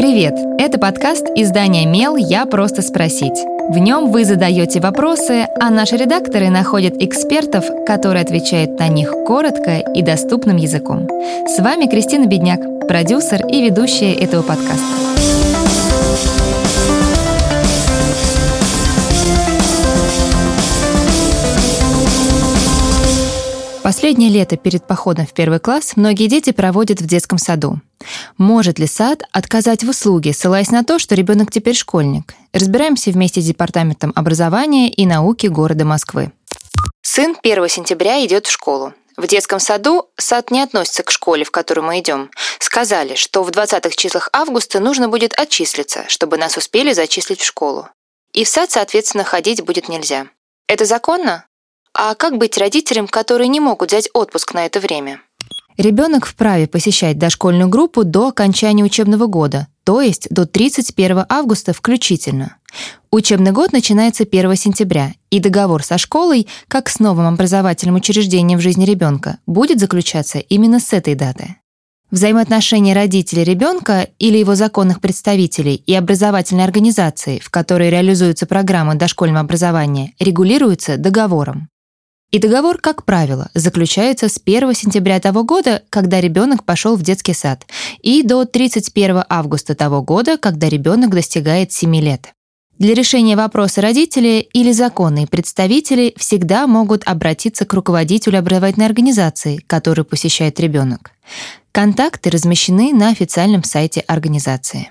Привет! Это подкаст издания «Мел. Я просто спросить». В нем вы задаете вопросы, а наши редакторы находят экспертов, которые отвечают на них коротко и доступным языком. С вами Кристина Бедняк, продюсер и ведущая этого подкаста. Последнее лето перед походом в первый класс многие дети проводят в детском саду. Может ли сад отказать в услуге, ссылаясь на то, что ребенок теперь школьник? Разбираемся вместе с Департаментом образования и науки города Москвы. Сын 1 сентября идет в школу. В детском саду сад не относится к школе, в которую мы идем. Сказали, что в 20-х числах августа нужно будет отчислиться, чтобы нас успели зачислить в школу. И в сад, соответственно, ходить будет нельзя. Это законно? А как быть родителям, которые не могут взять отпуск на это время? Ребенок вправе посещать дошкольную группу до окончания учебного года, то есть до 31 августа включительно. Учебный год начинается 1 сентября, и договор со школой, как с новым образовательным учреждением в жизни ребенка, будет заключаться именно с этой даты. Взаимоотношения родителей ребенка или его законных представителей и образовательной организации, в которой реализуются программы дошкольного образования, регулируются договором. И договор, как правило, заключается с 1 сентября того года, когда ребенок пошел в детский сад, и до 31 августа того года, когда ребенок достигает 7 лет. Для решения вопроса родители или законные представители всегда могут обратиться к руководителю образовательной организации, которую посещает ребенок. Контакты размещены на официальном сайте организации.